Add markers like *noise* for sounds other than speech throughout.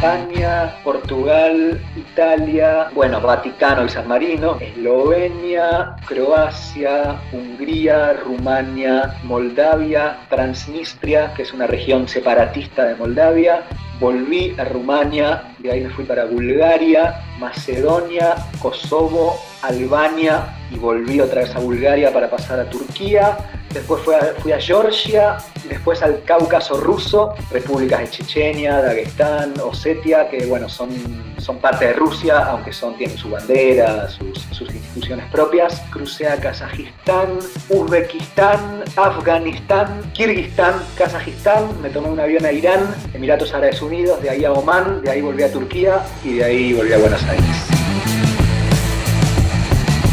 España, Portugal, Italia, bueno, Vaticano y San Marino, Eslovenia, Croacia, Hungría, Rumania, Moldavia, Transnistria, que es una región separatista de Moldavia, volví a Rumania, de ahí me fui para Bulgaria, Macedonia, Kosovo, Albania y volví otra vez a Bulgaria para pasar a Turquía. Después fui a, Georgia, después al Cáucaso ruso, repúblicas de Chechenia, Dagestán, Osetia, que bueno, son, son parte de Rusia, aunque son, tienen su bandera, sus, sus instituciones propias. Crucé a Kazajistán, Uzbekistán, Afganistán, Kirguistán, Kazajistán, me tomé un avión a Irán, Emiratos Árabes Unidos, de ahí a Oman, de ahí volví a Turquía y de ahí volví a Buenos Aires.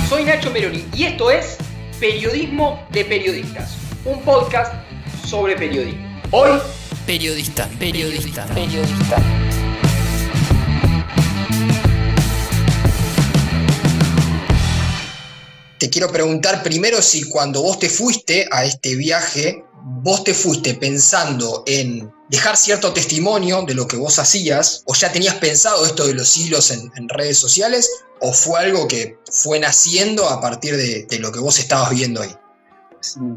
Soy Nacho Meroni y esto es Periodismo de Periodistas, un podcast sobre periodismo. Hoy, periodista, periodista, periodista. Te quiero preguntar primero si cuando vos te fuiste a este viaje, vos te fuiste pensando en dejar cierto testimonio de lo que vos hacías, o ya tenías pensado esto de los hilos en, redes sociales, o fue algo que fue naciendo a partir de, lo que vos estabas viendo ahí.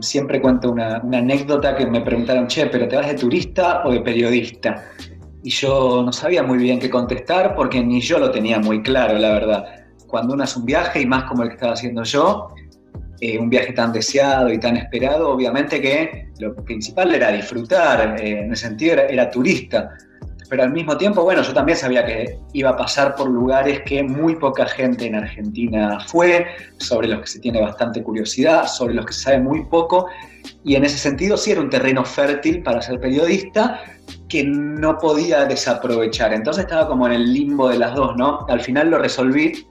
Siempre cuento una, anécdota que me preguntaron, che, pero ¿te vas de turista o de periodista? Y yo no sabía muy bien qué contestar porque ni yo lo tenía muy claro, la verdad. Cuando uno hace un viaje, y más como el que estaba haciendo yo, eh, un viaje tan deseado y tan esperado, obviamente que lo principal era disfrutar, eh, en ese sentido era, turista, pero al mismo tiempo, bueno, yo también sabía que iba a pasar por lugares que muy poca gente en Argentina fue, sobre los que se tiene bastante curiosidad, sobre los que se sabe muy poco, y en ese sentido sí era un terreno fértil para ser periodista que no podía desaprovechar. Entonces estaba como en el limbo de las dos, ¿no? Al final lo resolví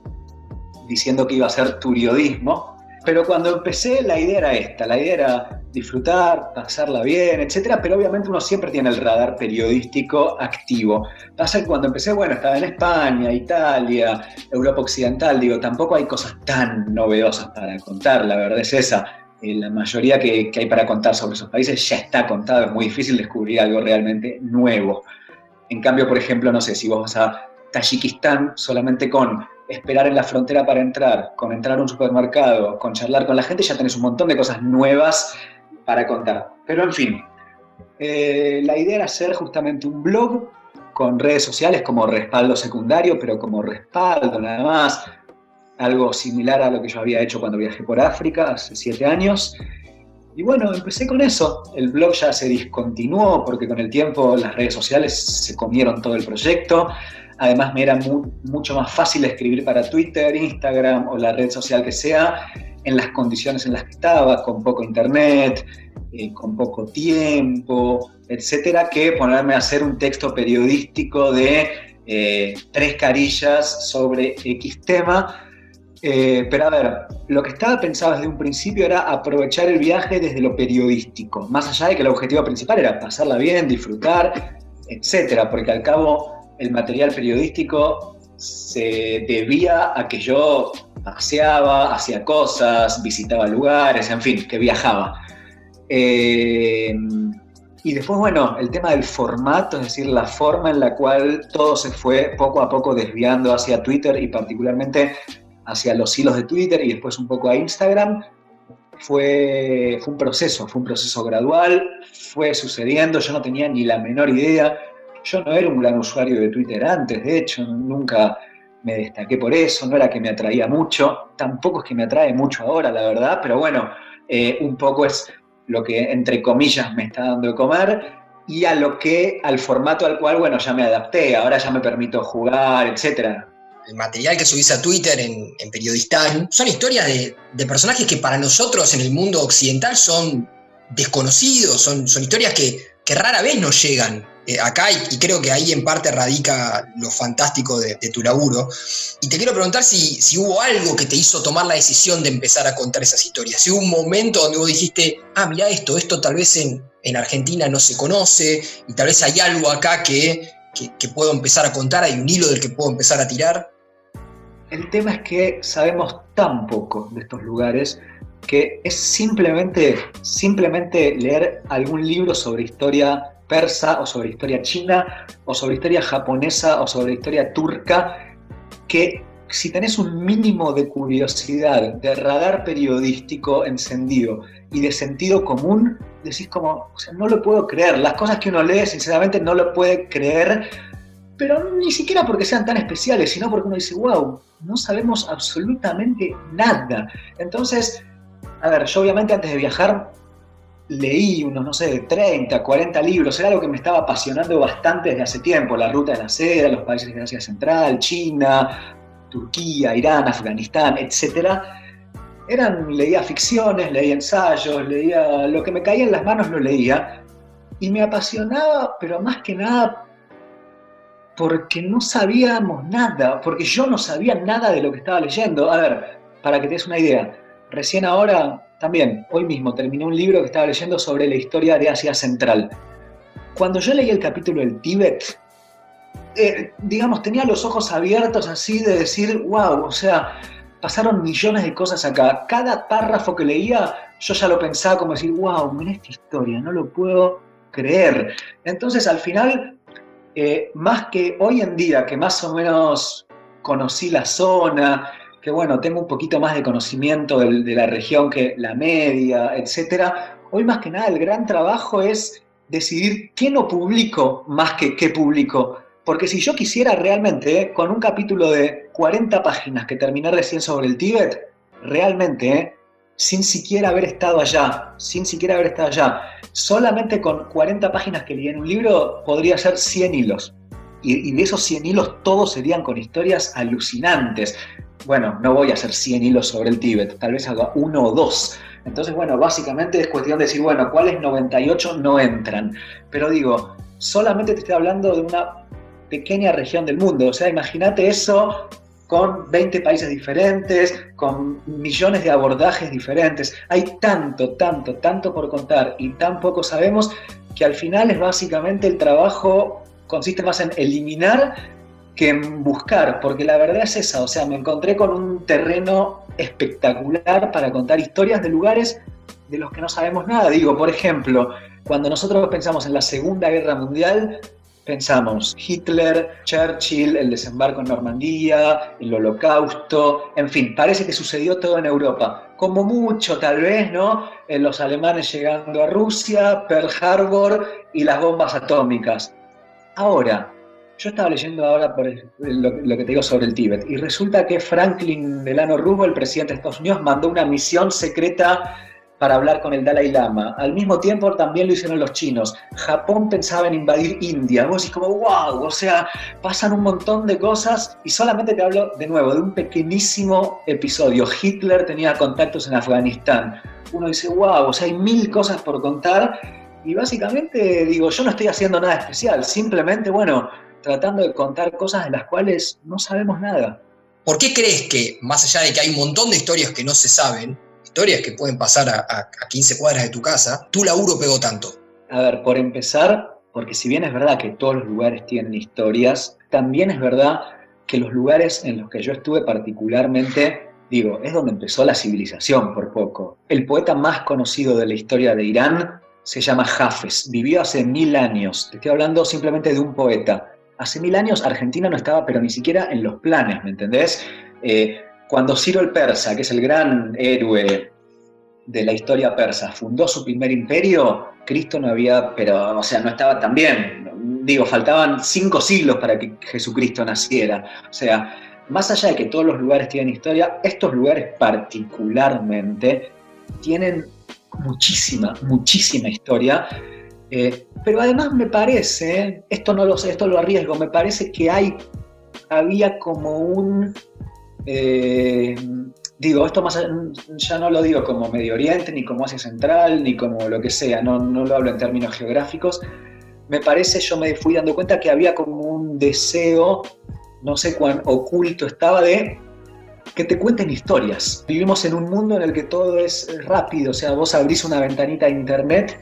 diciendo que iba a ser turiodismo, pero cuando empecé la idea era esta, la idea era disfrutar, pasarla bien, etcétera, pero obviamente uno siempre tiene el radar periodístico activo. Pasa que cuando empecé, bueno, estaba en España, Italia, Europa Occidental, digo, tampoco hay cosas tan novedosas para contar, la verdad es esa. Eh, la mayoría que, que hay para contar sobre esos países ya está contado, es muy difícil descubrir algo realmente nuevo. En cambio, por ejemplo, no sé, si vos vas a Tayikistán solamente con esperar en la frontera para entrar, con entrar a un supermercado, con charlar con la gente, ya tenés un montón de cosas nuevas para contar. Pero en fin, eh, la idea era hacer justamente un blog con redes sociales como respaldo secundario, pero como respaldo nada más, algo similar a lo que yo había hecho cuando viajé por África hace siete años. Y bueno, empecé con eso. El blog ya se discontinuó porque con el tiempo las redes sociales se comieron todo el proyecto. Además me era mucho más fácil escribir para Twitter, Instagram o la red social que sea en las condiciones en las que estaba, con poco internet, eh, con poco tiempo, etcétera, que ponerme a hacer un texto periodístico de eh, tres carillas sobre X tema. Eh, pero a ver, lo que estaba pensado desde un principio era aprovechar el viaje desde lo periodístico, más allá de que el objetivo principal era pasarla bien, disfrutar, etcétera, porque al cabo el material periodístico se debía a que yo paseaba, hacía cosas, visitaba lugares, en fin, que viajaba. Eh, y después, bueno, el tema del formato, es decir, la forma en la cual todo se fue poco a poco desviando hacia Twitter y particularmente hacia los hilos de Twitter y después un poco a Instagram, fue, fue un proceso, fue un proceso gradual, fue sucediendo, yo no tenía ni la menor idea yo no era un gran usuario de Twitter antes, de hecho, nunca me destaqué por eso, no era que me atraía mucho, tampoco es que me atrae mucho ahora, la verdad, pero bueno, eh, un poco es lo que entre comillas me está dando de comer y a lo que, al formato al cual, bueno, ya me adapté, ahora ya me permito jugar, etcétera. El material que subís a Twitter en, en Periodistán son historias de, de, personajes que para nosotros en el mundo occidental son desconocidos, son, son historias que, que rara vez nos llegan eh, acá y, creo que ahí en parte radica lo fantástico de, tu laburo. Y te quiero preguntar si, si, hubo algo que te hizo tomar la decisión de empezar a contar esas historias. Si hubo un momento donde vos dijiste, ah, mira esto, esto tal vez en, en Argentina no se conoce y tal vez hay algo acá que, que, que puedo empezar a contar, hay un hilo del que puedo empezar a tirar. El tema es que sabemos tan poco de estos lugares que es simplemente, simplemente leer algún libro sobre historia persa o sobre historia china o sobre historia japonesa o sobre historia turca que si tenés un mínimo de curiosidad, de radar periodístico encendido y de sentido común, decís como, no lo puedo creer. Las cosas que uno lee, sinceramente, no lo puede creer, pero ni siquiera porque sean tan especiales, sino porque uno dice, wow, no sabemos absolutamente nada. Entonces, a ver, yo obviamente antes de viajar leí unos, no sé, 30, 40 libros, era algo que me estaba apasionando bastante desde hace tiempo, la ruta de la seda, los países de Asia Central, China, Turquía, Irán, Afganistán, etc. Eran, leía ficciones, leía ensayos, leía lo que me caía en las manos lo leía y me apasionaba, pero más que nada porque no sabíamos nada, porque yo no sabía nada de lo que estaba leyendo. A ver, para que te des una idea, recién ahora, también, hoy mismo terminé un libro que estaba leyendo sobre la historia de Asia Central. Cuando yo leí el capítulo del Tíbet, eh, digamos, tenía los ojos abiertos así de decir, wow, o sea, pasaron millones de cosas acá. Cada párrafo que leía, yo ya lo pensaba como decir, wow, mira esta historia, no lo puedo creer. Entonces, al final, eh, más que hoy en día, que más o menos conocí la zona, que bueno, tengo un poquito más de conocimiento de, la región que la media, etcétera, hoy más que nada el gran trabajo es decidir qué no publico más que qué publico porque si yo quisiera realmente, eh, con un capítulo de 40 páginas que terminé recién sobre el Tíbet, realmente, eh, sin siquiera haber estado allá, sin siquiera haber estado allá, solamente con 40 páginas que leí en un libro, podría ser 100 hilos. Y, de esos 100 hilos todos serían con historias alucinantes. Bueno, no voy a hacer 100 hilos sobre el Tíbet, tal vez haga uno o dos. Entonces, bueno, básicamente es cuestión de decir, bueno, ¿cuáles 98 no entran? Pero digo, solamente te estoy hablando de una pequeña región del mundo. O sea, imagínate eso con 20 países diferentes, con millones de abordajes diferentes. Hay tanto, tanto, tanto por contar y tan poco sabemos que al final es básicamente el trabajo consiste más en eliminar que en buscar, porque la verdad es esa, o sea, me encontré con un terreno espectacular para contar historias de lugares de los que no sabemos nada. Digo, por ejemplo, cuando nosotros pensamos en la Segunda Guerra Mundial, pensamos Hitler, Churchill, el desembarco en Normandía, el holocausto, en fin, parece que sucedió todo en Europa. Como mucho tal vez, ¿no? Eh, los alemanes llegando a Rusia, Pearl Harbor y las bombas atómicas. Ahora, yo estaba leyendo ahora por lo, lo, que te digo sobre el Tíbet y resulta que Franklin Delano Roosevelt, el presidente de Estados Unidos, mandó una misión secreta para hablar con el Dalai Lama. Al mismo tiempo también lo hicieron los chinos. Japón pensaba en invadir India. Vos decís como, wow, o sea, pasan un montón de cosas y solamente te hablo de nuevo de un pequeñísimo episodio. Hitler tenía contactos en Afganistán. Uno dice, wow, o sea, hay mil cosas por contar y básicamente digo, yo no estoy haciendo nada especial, simplemente, bueno, tratando de contar cosas de las cuales no sabemos nada. ¿Por qué crees que, más allá de que hay un montón de historias que no se saben, historias que pueden pasar a, 15 cuadras de tu casa, tu laburo pegó tanto? A ver, por empezar, porque si bien es verdad que todos los lugares tienen historias, también es verdad que los lugares en los que yo estuve particularmente, digo, es donde empezó la civilización por poco. El poeta más conocido de la historia de Irán se llama Hafez, vivió hace mil años, te estoy hablando simplemente de un poeta. Hace mil años Argentina no estaba, pero ni siquiera en los planes, ¿me entendés? Eh, cuando Ciro el Persa, que es el gran héroe de la historia persa, fundó su primer imperio, Cristo no había, pero, o sea, no estaba tan bien. Digo, faltaban cinco siglos para que Jesucristo naciera. O sea, más allá de que todos los lugares tienen historia, estos lugares particularmente tienen muchísima, muchísima historia. Eh, pero además me parece, esto no lo sé, esto lo arriesgo, me parece que hay, había como un eh, digo, esto más ya no lo digo como Medio Oriente, ni como Asia Central, ni como lo que sea, no, no lo hablo en términos geográficos. Me parece, yo me fui dando cuenta que había como un deseo, no sé cuán oculto estaba, de que te cuenten historias. Vivimos en un mundo en el que todo es rápido, o sea, vos abrís una ventanita de internet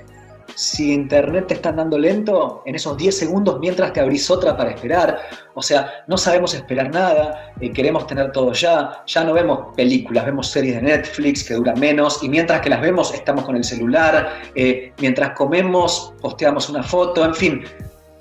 si internet te está dando lento, en esos 10 segundos mientras te abrís otra para esperar, o sea, no sabemos esperar nada, eh, queremos tener todo ya, ya no vemos películas, vemos series de Netflix que duran menos y mientras que las vemos estamos con el celular, eh, mientras comemos posteamos una foto, en fin,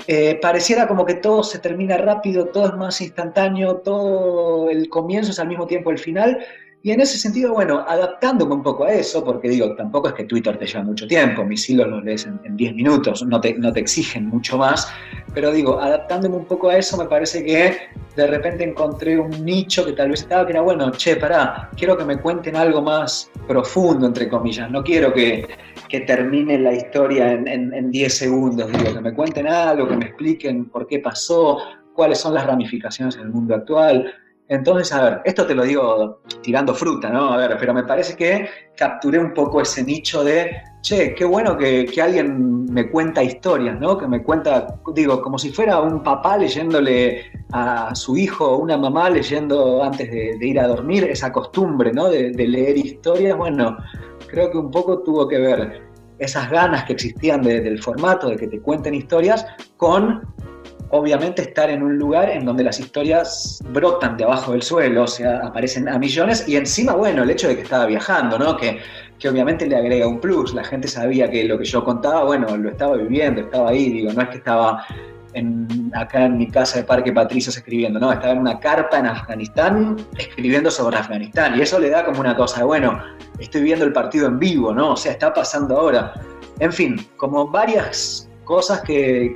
eh, pareciera como que todo se termina rápido, todo es más instantáneo, todo el comienzo es al mismo tiempo el final. Y en ese sentido, bueno, adaptándome un poco a eso, porque digo, tampoco es que Twitter te lleva mucho tiempo, mis hilos los lees en 10 minutos, no te, no te exigen mucho más, pero digo, adaptándome un poco a eso, me parece que de repente encontré un nicho que tal vez estaba, que era, bueno, che, pará, quiero que me cuenten algo más profundo, entre comillas, no quiero que, que termine la historia en 10 segundos, digo, que me cuenten algo, que me expliquen por qué pasó, cuáles son las ramificaciones en el mundo actual, entonces, a ver, esto te lo digo tirando fruta, ¿no? A ver, pero me parece que capturé un poco ese nicho de, che, qué bueno que, alguien me cuenta historias, ¿no? Que me cuenta, digo, como si fuera un papá leyéndole a su hijo o una mamá leyendo antes de, ir a dormir, esa costumbre, ¿no? De, leer historias, bueno, creo que un poco tuvo que ver esas ganas que existían del formato de que te cuenten historias con obviamente estar en un lugar en donde las historias brotan de abajo del suelo, o sea, aparecen a millones, y encima, bueno, el hecho de que estaba viajando, ¿no? Que, que obviamente le agrega un plus, la gente sabía que lo que yo contaba, bueno, lo estaba viviendo, estaba ahí, digo, no es que estaba en, acá en mi casa de Parque Patricios escribiendo, no, estaba en una carpa en Afganistán escribiendo sobre Afganistán, y eso le da como una cosa bueno, estoy viendo el partido en vivo, ¿no? O sea, está pasando ahora. En fin, como varias cosas que,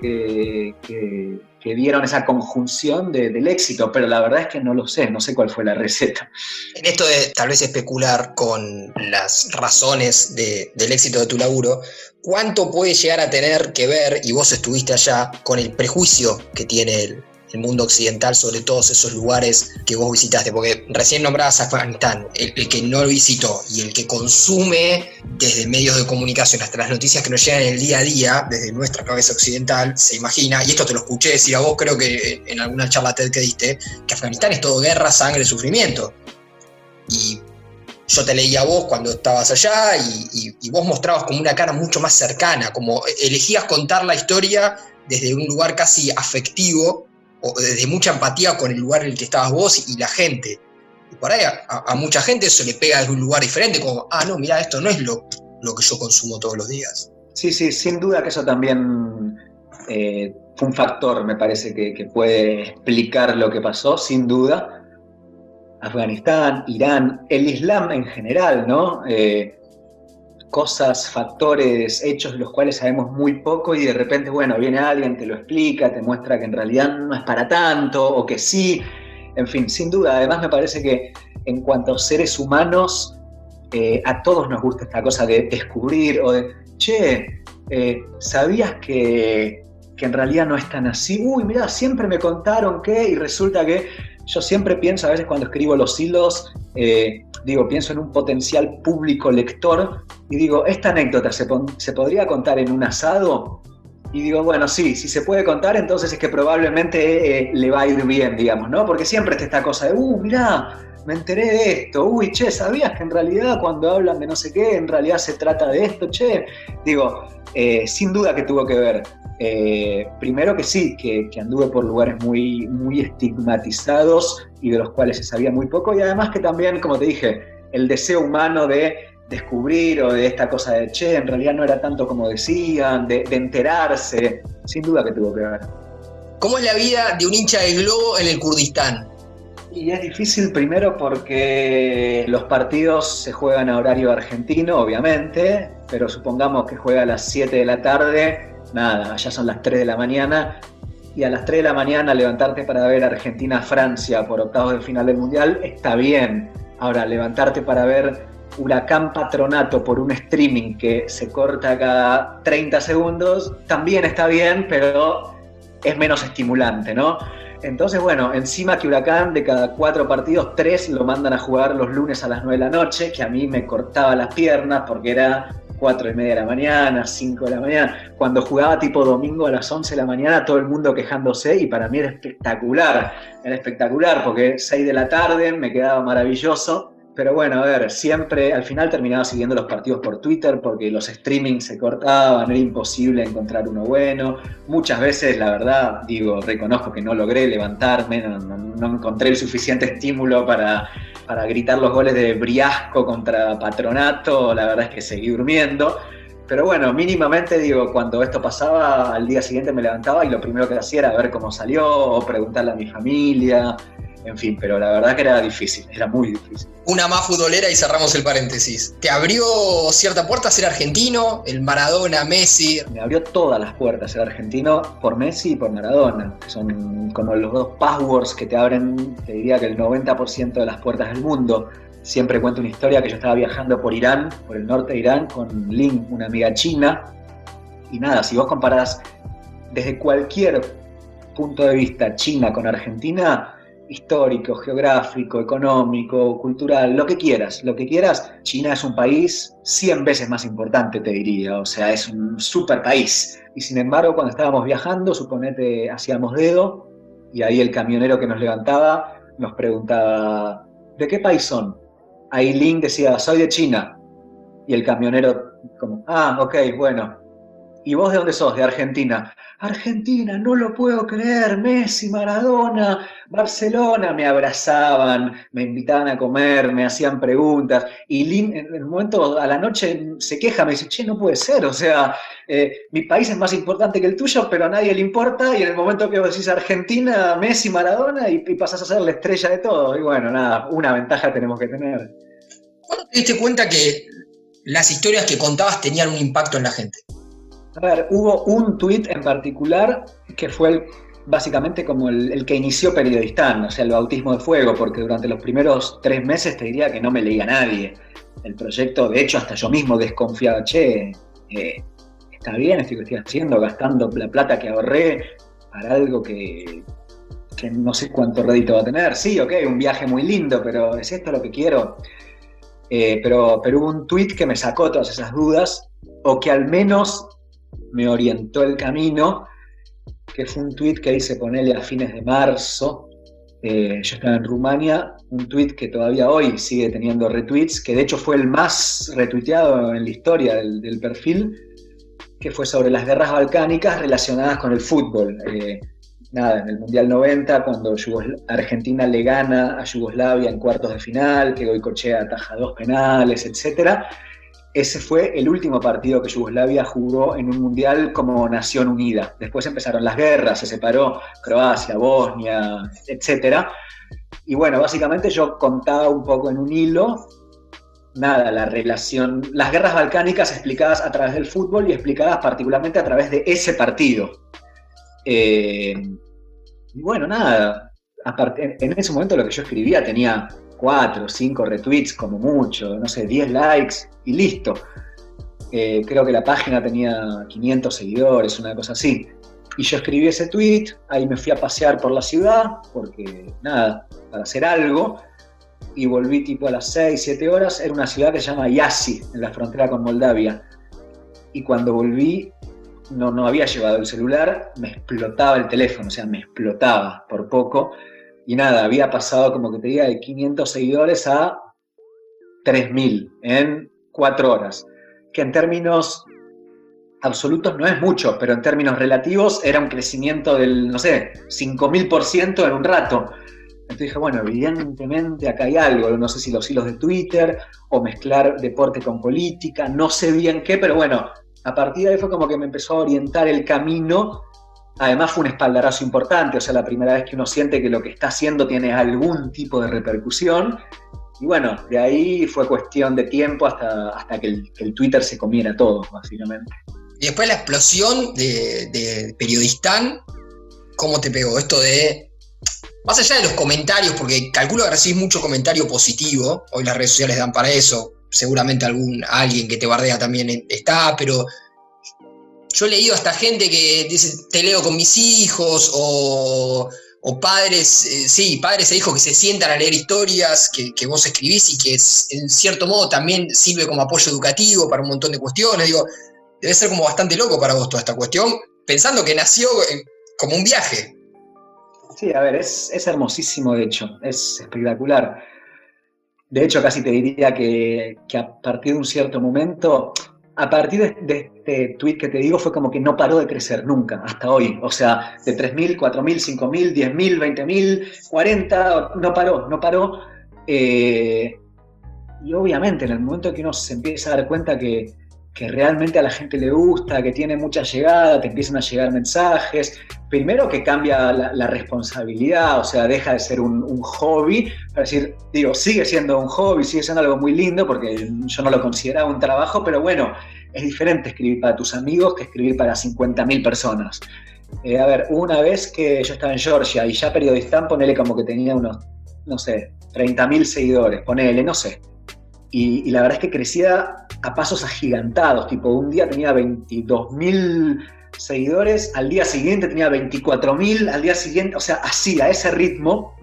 que, dieron esa conjunción del éxito, pero la verdad es que no lo sé, no sé cuál fue la *laughs* receta. En esto de tal vez especular con las razones del éxito de tu laburo, ¿cuánto puede llegar a tener que ver, y vos estuviste allá, con el prejuicio que tiene el, el mundo occidental sobre todos esos lugares que vos visitaste? Porque recién nombrabas Afganistán, el, que no lo visitó y el que consume desde medios de comunicación hasta las noticias que nos llegan en el día a día, desde nuestra cabeza occidental, se imagina, y esto te lo escuché decir a vos, creo que en alguna charla TED que diste, que Afganistán es todo guerra, sangre, sufrimiento. Y yo te leía a vos cuando estabas allá y, y, vos mostrabas como una cara mucho más cercana, como elegías contar la historia desde un lugar casi afectivo o desde mucha empatía con el lugar en el que estabas vos y la gente. Y por ahí a, mucha gente eso le pega de un lugar diferente, como, ah, no, mira, esto no es lo, lo que yo consumo todos los días. Sí, sí, sin duda que eso también eh, fue un factor, me parece, que, puede explicar lo que pasó, sin duda. Afganistán, Irán, el Islam en general, ¿no? Eh, cosas, factores, hechos de los cuales sabemos muy poco y de repente, bueno, viene alguien, te lo explica, te muestra que en realidad no es para tanto o que sí. En fin, sin duda, además me parece que en cuanto a seres humanos, eh, a todos nos gusta esta cosa de descubrir o de, che, eh, ¿sabías que, que en realidad no es tan así? Uy, mira, siempre me contaron que, y resulta que yo siempre pienso, a veces cuando escribo los hilos, eh, digo, pienso en un potencial público lector y digo, esta anécdota se, se, podría contar en un asado. Y digo, bueno, sí, si se puede contar, entonces es que probablemente eh, le va a ir bien, digamos, ¿no? Porque siempre está esta cosa de, uh, mirá, me enteré de esto, uy, che, ¿sabías que en realidad cuando hablan de no sé qué, en realidad se trata de esto, che? Digo, eh, sin duda que tuvo que ver. Eh, primero que sí, que, anduve por lugares muy, muy estigmatizados y de los cuales se sabía muy poco, y además que también, como te dije, el deseo humano de descubrir o de esta cosa de, che, en realidad no era tanto como decían, de, enterarse, sin duda que tuvo que ver. ¿Cómo es la vida de un hincha de globo en el Kurdistán? Y es difícil primero porque los partidos se juegan a horario argentino, obviamente, pero supongamos que juega a las 7 de la tarde, nada, ya son las 3 de la mañana y a las 3 de la mañana levantarte para ver Argentina-Francia por octavos de final del Mundial está bien. Ahora, levantarte para ver Huracán Patronato por un streaming que se corta cada 30 segundos también está bien, pero es menos estimulante, ¿no? Entonces, bueno, encima que Huracán de cada cuatro partidos, tres lo mandan a jugar los lunes a las 9 de la noche, que a mí me cortaba las piernas porque era 4 y media de la mañana, 5 de la mañana. Cuando jugaba tipo domingo a las 11 de la mañana, todo el mundo quejándose y para mí era espectacular. Era espectacular porque 6 de la tarde me quedaba maravilloso pero bueno, a ver, siempre al final terminaba siguiendo los partidos por Twitter porque los streamings se cortaban, era imposible encontrar uno bueno. Muchas veces, la verdad, digo, reconozco que no logré levantarme, no, encontré el suficiente estímulo para, para gritar los goles de Briasco contra Patronato, la verdad es que seguí durmiendo. Pero bueno, mínimamente digo, cuando esto pasaba, al día siguiente me levantaba y lo primero que hacía era ver cómo salió o preguntarle a mi familia en fin, pero la verdad que era difícil, era muy difícil. Una más futbolera y cerramos el paréntesis. ¿Te abrió cierta puerta ser argentino? El Maradona, Messi. Me abrió todas las puertas ser argentino por Messi y por Maradona. Son como los dos passwords que te abren, te diría que el 90% de las puertas del mundo. Siempre cuento una historia que yo estaba viajando por Irán, por el norte de Irán, con Lin, una amiga china. Y nada, si vos comparás desde cualquier punto de vista China con Argentina, histórico, geográfico, económico, cultural, lo que quieras, lo que quieras, China es un país 100 veces más importante, te diría, o sea, es un super país. Y sin embargo, cuando estábamos viajando, suponete, hacíamos dedo, y ahí el camionero que nos levantaba nos preguntaba, ¿de qué país son? Link decía, soy de China. Y el camionero, como, ah, ok, bueno. ¿Y vos de dónde sos? De Argentina. Argentina, no lo puedo creer, Messi, Maradona, Barcelona, me abrazaban, me invitaban a comer, me hacían preguntas, y en el momento a la noche se queja, me dice, che, no puede ser, o sea, eh, mi país es más importante que el tuyo, pero a nadie le importa, y en el momento que vos decís Argentina, Messi, Maradona, y, pasás a ser la estrella de todo, y bueno, nada, una ventaja tenemos que tener. ¿Cuándo te diste cuenta que las historias que contabas tenían un impacto en la gente? A ver, hubo un tuit en particular que fue básicamente como el, que inició Periodistán, o sea, el bautismo de fuego, porque durante los primeros tres meses te diría que no me leía nadie. El proyecto, de hecho, hasta yo mismo desconfiaba, che, eh, está bien esto que estoy haciendo, gastando la plata que ahorré para algo que, no sé cuánto rédito va a tener. Sí, ok, un viaje muy lindo, pero ¿es esto lo que quiero? Eh, pero, pero hubo un tuit que me sacó todas esas dudas, o que al menos me orientó el camino, que fue un tuit que hice él a fines de marzo. Eh, yo estaba en Rumania, un tuit que todavía hoy sigue teniendo retweets, que de hecho fue el más retuiteado en la historia del, perfil, que fue sobre las guerras balcánicas relacionadas con el fútbol. Eh, nada, en el Mundial 90, cuando Argentina le gana a Yugoslavia en cuartos de final, que Goicochea ataja dos penales, etcétera ese fue el último partido que Yugoslavia jugó en un mundial como nación unida. Después empezaron las guerras, se separó Croacia, Bosnia, etc. Y bueno, básicamente yo contaba un poco en un hilo, nada, la relación, las guerras balcánicas explicadas a través del fútbol y explicadas particularmente a través de ese partido. Eh, y bueno, nada, en ese momento lo que yo escribía tenía cuatro, cinco retweets como mucho, no sé, 10 likes y listo. Eh, creo que la página tenía 500 seguidores, una cosa así. Y yo escribí ese tweet, ahí me fui a pasear por la ciudad, porque nada, para hacer algo, y volví tipo a las 6, 7 horas, era una ciudad que se llama Yasi, en la frontera con Moldavia. Y cuando volví, no, no había llevado el celular, me explotaba el teléfono, o sea, me explotaba por poco y nada, había pasado como que te diga de 500 seguidores a 3.000 en cuatro horas, que en términos absolutos no es mucho, pero en términos relativos era un crecimiento del, no sé, 5.000% en un rato. Entonces dije, bueno, evidentemente acá hay algo, no sé si los hilos de Twitter o mezclar deporte con política, no sé bien qué, pero bueno, a partir de ahí fue como que me empezó a orientar el camino Además fue un espaldarazo importante, o sea, la primera vez que uno siente que lo que está haciendo tiene algún tipo de repercusión. Y bueno, de ahí fue cuestión de tiempo hasta, hasta que, el, Twitter se comiera todo, básicamente. Y después la explosión de, de Periodistán, ¿cómo te pegó? Esto de más allá de los comentarios, porque calculo que recibís mucho comentario positivo, hoy las redes sociales dan para eso, seguramente algún alguien que te bardea también está, pero yo he leído hasta gente que dice, te leo con mis hijos, o, padres, eh, sí, padres e hijos que se sientan a leer historias que, vos escribís y que en cierto modo también sirve como apoyo educativo para un montón de cuestiones. Digo, debe ser como bastante loco para vos toda esta cuestión, pensando que nació como un viaje. Sí, a ver, es, es hermosísimo de hecho, es espectacular. De hecho, casi te diría que, a partir de un cierto momento, a partir de, este tweet que te digo, fue como que no paró de crecer nunca, hasta hoy. O sea, de 3.000, 4.000, 5.000, 10.000, 20.000, 40, no paró, no paró. Eh, y obviamente, en el momento que uno se empieza a dar cuenta que, que realmente a la gente le gusta, que tiene mucha llegada, te empiezan a llegar mensajes. Primero que cambia la, responsabilidad, o sea, deja de ser un, hobby, para decir, digo, sigue siendo un hobby, sigue siendo algo muy lindo, porque yo no lo consideraba un trabajo, pero bueno, es diferente escribir para tus amigos que escribir para 50.000 personas. Eh, a ver, una vez que yo estaba en Georgia y ya periodista, ponele como que tenía unos, no sé, 30.000 seguidores, ponele, no sé. Y, la verdad es que crecía a pasos agigantados, tipo un día tenía 22.000 seguidores, al día siguiente tenía 24.000, al día siguiente, o sea, así, a ese ritmo.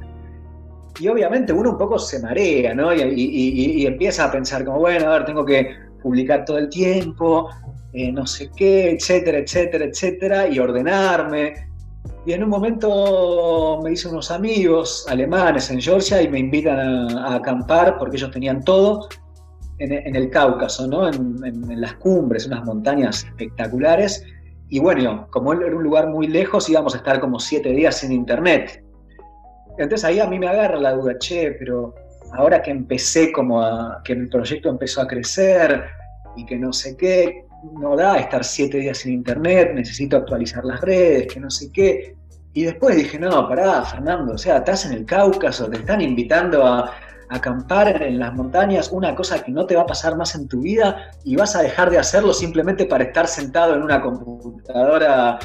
Y obviamente uno un poco se marea, ¿no? Y, empieza a pensar como, bueno, a ver, tengo que publicar todo el tiempo, eh, no sé qué, etcétera, etcétera, etcétera, y ordenarme. Y en un momento me hice unos amigos alemanes en Georgia y me invitan a, acampar porque ellos tenían todo en, el Cáucaso, ¿no? En, las cumbres, unas montañas espectaculares. Y bueno, como era un lugar muy lejos, íbamos a estar como siete días sin internet. Entonces ahí a mí me agarra la duda, che, pero ahora que empecé como que mi proyecto empezó a crecer y que no sé qué, no da estar siete días sin internet, necesito actualizar las redes, que no sé qué. Y después dije, no, pará, Fernando, o sea, estás en el Cáucaso, te están invitando a, acampar en las montañas, una cosa que no te va a pasar más en tu vida y vas a dejar de hacerlo simplemente para estar sentado en una computadora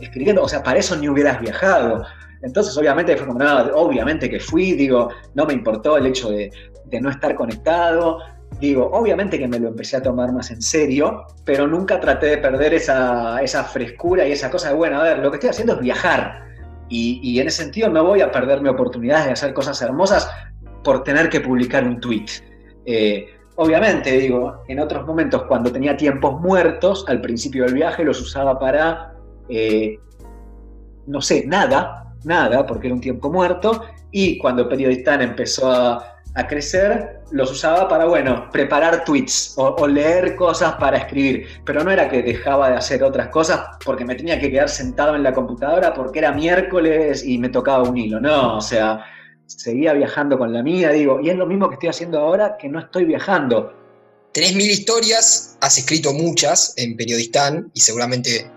escribiendo, o sea, para eso ni hubieras viajado. Entonces, obviamente, fue como, no, obviamente que fui, digo, no me importó el hecho de, de no estar conectado, digo, obviamente que me lo empecé a tomar más en serio, pero nunca traté de perder esa, frescura y esa cosa de, bueno, a ver, lo que estoy haciendo es viajar. Y, en ese sentido no voy a perderme oportunidades de hacer cosas hermosas por tener que publicar un tweet. Eh, obviamente, digo, en otros momentos cuando tenía tiempos muertos, al principio del viaje los usaba para, eh, no sé, nada, nada, porque era un tiempo muerto, y cuando Periodistán empezó a, a crecer, los usaba para, bueno, preparar tweets o, leer cosas para escribir. Pero no era que dejaba de hacer otras cosas porque me tenía que quedar sentado en la computadora porque era miércoles y me tocaba un hilo. No, o sea, seguía viajando con la mía, digo, y es lo mismo que estoy haciendo ahora que no estoy viajando. Tenés mil historias, has escrito muchas en Periodistán y seguramente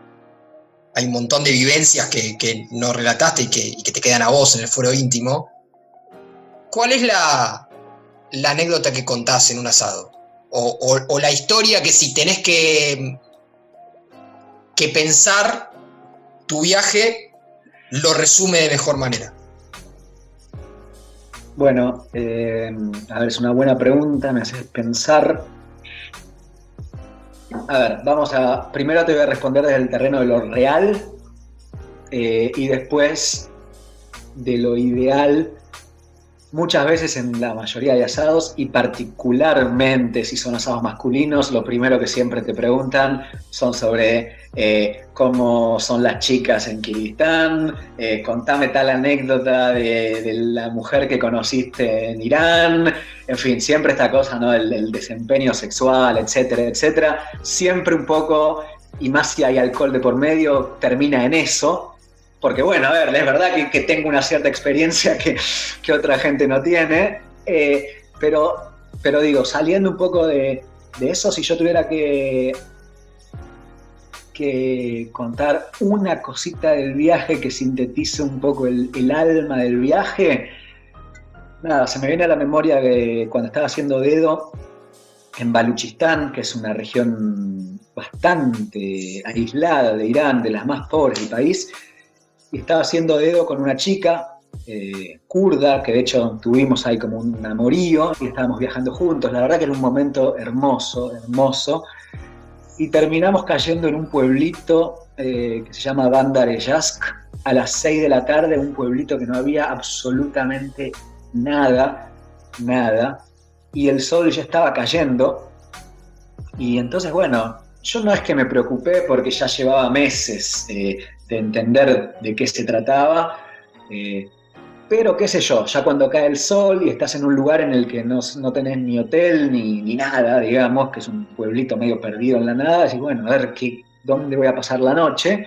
hay un montón de vivencias que, no relataste y que, y que te quedan a vos en el foro íntimo. ¿Cuál es la, anécdota que contás en un asado? O, la historia que si tenés que, que pensar tu viaje, lo resume de mejor manera. Bueno, eh, a ver, es una buena pregunta, me haces pensar. A ver, vamos a. Primero te voy a responder desde el terreno de lo real eh, y después de lo ideal Muchas veces en la mayoría de asados y particularmente si son asados masculinos, lo primero que siempre te preguntan son sobre eh, cómo son las chicas en Kirguistán, eh, contame tal anécdota de, la mujer que conociste en Irán, en fin, siempre esta cosa, ¿no? El, desempeño sexual, etcétera, etcétera. Siempre un poco, y más si hay alcohol de por medio, termina en eso, porque bueno, a ver, es verdad que, tengo una cierta experiencia que, otra gente no tiene, eh, pero, pero digo, saliendo un poco de, eso, si yo tuviera que, que contar una cosita del viaje que sintetice un poco el, alma del viaje, nada, se me viene a la memoria de cuando estaba haciendo dedo en Baluchistán, que es una región bastante aislada de Irán, de las más pobres del país, y estaba haciendo dedo con una chica eh, kurda, que de hecho tuvimos ahí como un amorío y estábamos viajando juntos. La verdad que era un momento hermoso, hermoso. Y terminamos cayendo en un pueblito eh, que se llama Bandareyask a las 6 de la tarde, un pueblito que no había absolutamente nada, nada. Y el sol ya estaba cayendo. Y entonces, bueno, yo no es que me preocupé porque ya llevaba meses eh, de entender de qué se trataba. Eh, Pero qué sé yo, ya cuando cae el sol y estás en un lugar en el que no, tenés ni hotel ni, ni, nada, digamos, que es un pueblito medio perdido en la nada, decís, bueno, a ver qué, dónde voy a pasar la noche.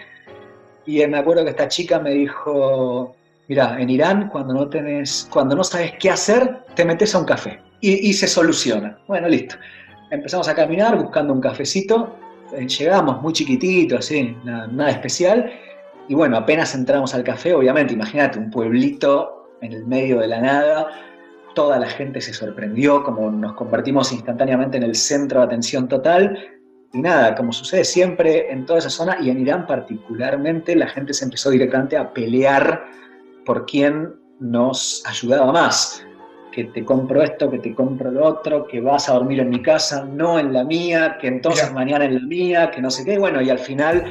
Y me acuerdo que esta chica me dijo, mira, en Irán cuando no tenés, cuando no sabes qué hacer, te metes a un café y, se soluciona. Bueno, listo. Empezamos a caminar buscando un cafecito, eh, llegamos muy chiquitito, así, nada especial, y bueno, apenas entramos al café, obviamente, imagínate, un pueblito en el medio de la nada, toda la gente se sorprendió, como nos convertimos instantáneamente en el centro de atención total. Y nada, como sucede siempre en toda esa zona y en Irán particularmente, la gente se empezó directamente a pelear por quién nos ayudaba más. Que te compro esto, que te compro lo otro, que vas a dormir en mi casa, no en la mía, que entonces mañana en la mía, que no sé qué. Bueno, y al final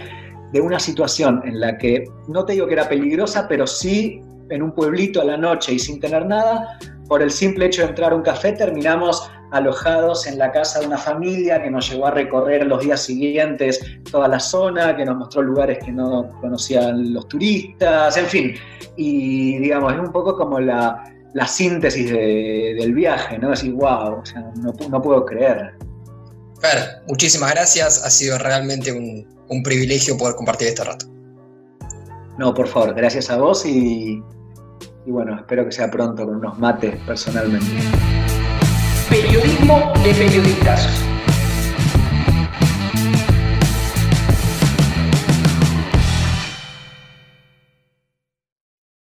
de una situación en la que, no te digo que era peligrosa, pero sí en un pueblito a la noche y sin tener nada, por el simple hecho de entrar a un café terminamos alojados en la casa de una familia que nos llevó a recorrer los días siguientes toda la zona, que nos mostró lugares que no conocían los turistas, en fin. Y digamos, es un poco como la, síntesis del viaje, ¿no? Decir, wow, no, no puedo creer. Fer, muchísimas gracias, ha sido realmente un, un privilegio poder compartir este rato. No, por favor, gracias a vos y, y bueno, espero que sea pronto con unos mates personalmente. Periodismo de periodistas